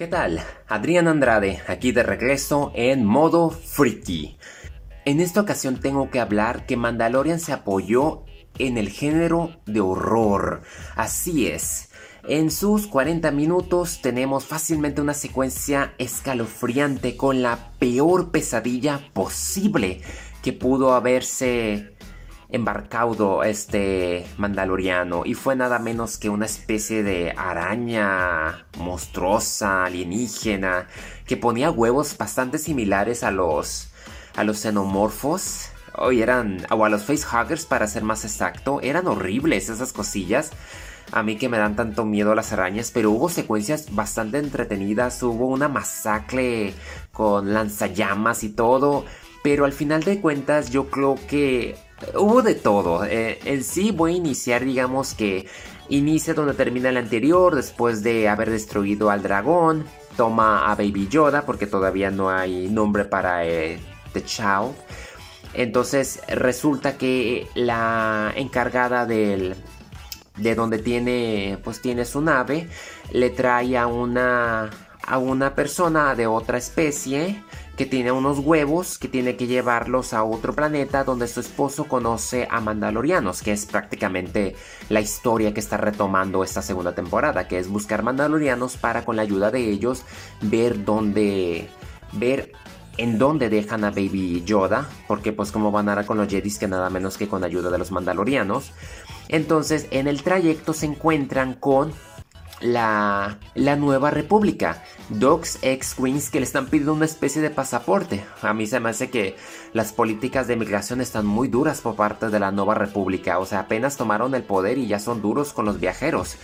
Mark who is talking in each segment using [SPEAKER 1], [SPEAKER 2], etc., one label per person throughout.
[SPEAKER 1] ¿Qué tal? Adrián Andrade, aquí de regreso en modo freaky. En esta ocasión tengo que hablar que Mandalorian se apoyó en el género de horror. Así es. En sus 40 minutos tenemos fácilmente una secuencia escalofriante con la peor pesadilla posible que pudo haberse embarcado este mandaloriano y fue nada menos que una especie de araña monstruosa, alienígena, que ponía huevos bastante similares a los a los xenomorfos. O, eran, o a los facehuggers para ser más exacto. Eran horribles esas cosillas. A mí que me dan tanto miedo las arañas, pero hubo secuencias bastante entretenidas. Hubo una masacre con lanzallamas y todo. Pero al final de cuentas yo creo que hubo de todo. Eh, en sí voy a iniciar, digamos que inicia donde termina el anterior, después de haber destruido al dragón. Toma a Baby Yoda porque todavía no hay nombre para eh, The Child. Entonces resulta que la encargada del de donde tiene pues tiene su nave le trae a una a una persona de otra especie que tiene unos huevos que tiene que llevarlos a otro planeta donde su esposo conoce a mandalorianos, que es prácticamente la historia que está retomando esta segunda temporada, que es buscar mandalorianos para con la ayuda de ellos ver dónde ver en dónde dejan a Baby Yoda, porque pues como van a con los Jedis que nada menos que con ayuda de los mandalorianos. Entonces en el trayecto se encuentran con la, la nueva república. Dogs ex Queens que le están pidiendo una especie de pasaporte. A mí se me hace que las políticas de migración están muy duras por parte de la nueva república. O sea, apenas tomaron el poder y ya son duros con los viajeros.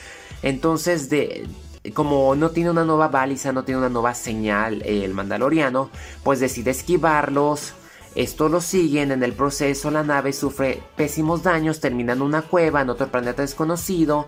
[SPEAKER 1] Entonces, de, como no tiene una nueva baliza, no tiene una nueva señal el mandaloriano, pues decide esquivarlos. Esto lo siguen, en el proceso la nave sufre pésimos daños, termina en una cueva en otro planeta desconocido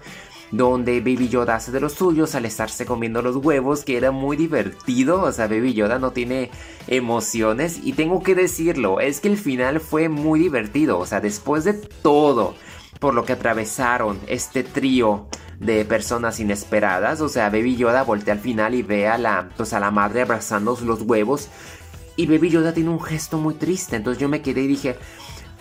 [SPEAKER 1] donde Baby Yoda hace de los suyos al estarse comiendo los huevos, que era muy divertido, o sea, Baby Yoda no tiene emociones. Y tengo que decirlo, es que el final fue muy divertido, o sea, después de todo por lo que atravesaron este trío de personas inesperadas, o sea, Baby Yoda voltea al final y ve a la, pues a la madre abrazando los huevos. Y Baby Yoda tiene un gesto muy triste, entonces yo me quedé y dije,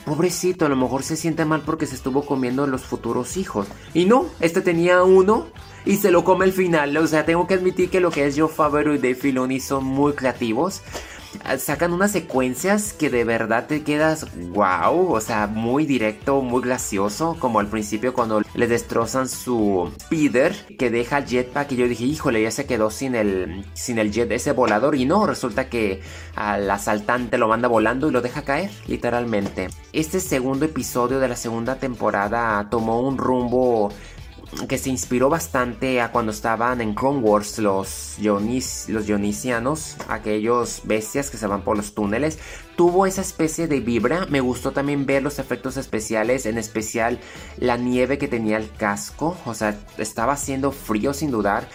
[SPEAKER 1] pobrecito, a lo mejor se siente mal porque se estuvo comiendo los futuros hijos. Y no, este tenía uno y se lo come al final. O sea, tengo que admitir que lo que es Joe Favreau y Dave Filoni son muy creativos sacan unas secuencias que de verdad te quedas wow, o sea, muy directo, muy gracioso, como al principio cuando le destrozan su speeder que deja jetpack y yo dije, híjole, ya se quedó sin el sin el jet ese volador y no, resulta que al asaltante lo manda volando y lo deja caer, literalmente. Este segundo episodio de la segunda temporada tomó un rumbo que se inspiró bastante a cuando estaban en Clone Wars los, Yonis, los aquellos bestias que se van por los túneles. Tuvo esa especie de vibra. Me gustó también ver los efectos especiales, en especial la nieve que tenía el casco. O sea, estaba haciendo frío sin dudar.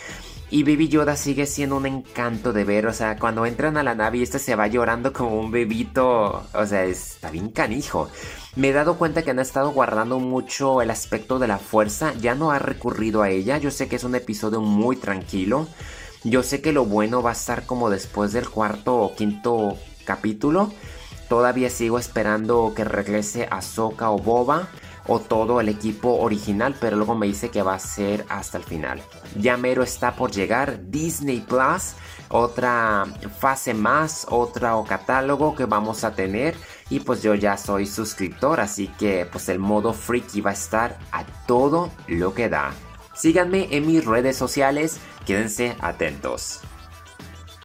[SPEAKER 1] Y Baby Yoda sigue siendo un encanto de ver. O sea, cuando entran a la nave y este se va llorando como un bebito. O sea, está bien canijo. Me he dado cuenta que han estado guardando mucho el aspecto de la fuerza. Ya no ha recurrido a ella. Yo sé que es un episodio muy tranquilo. Yo sé que lo bueno va a estar como después del cuarto o quinto capítulo. Todavía sigo esperando que regrese Ahsoka o Boba o todo el equipo original, pero luego me dice que va a ser hasta el final. Ya mero está por llegar Disney Plus, otra fase más, otro catálogo que vamos a tener y pues yo ya soy suscriptor, así que pues el modo freaky va a estar a todo lo que da. Síganme en mis redes sociales, quédense atentos.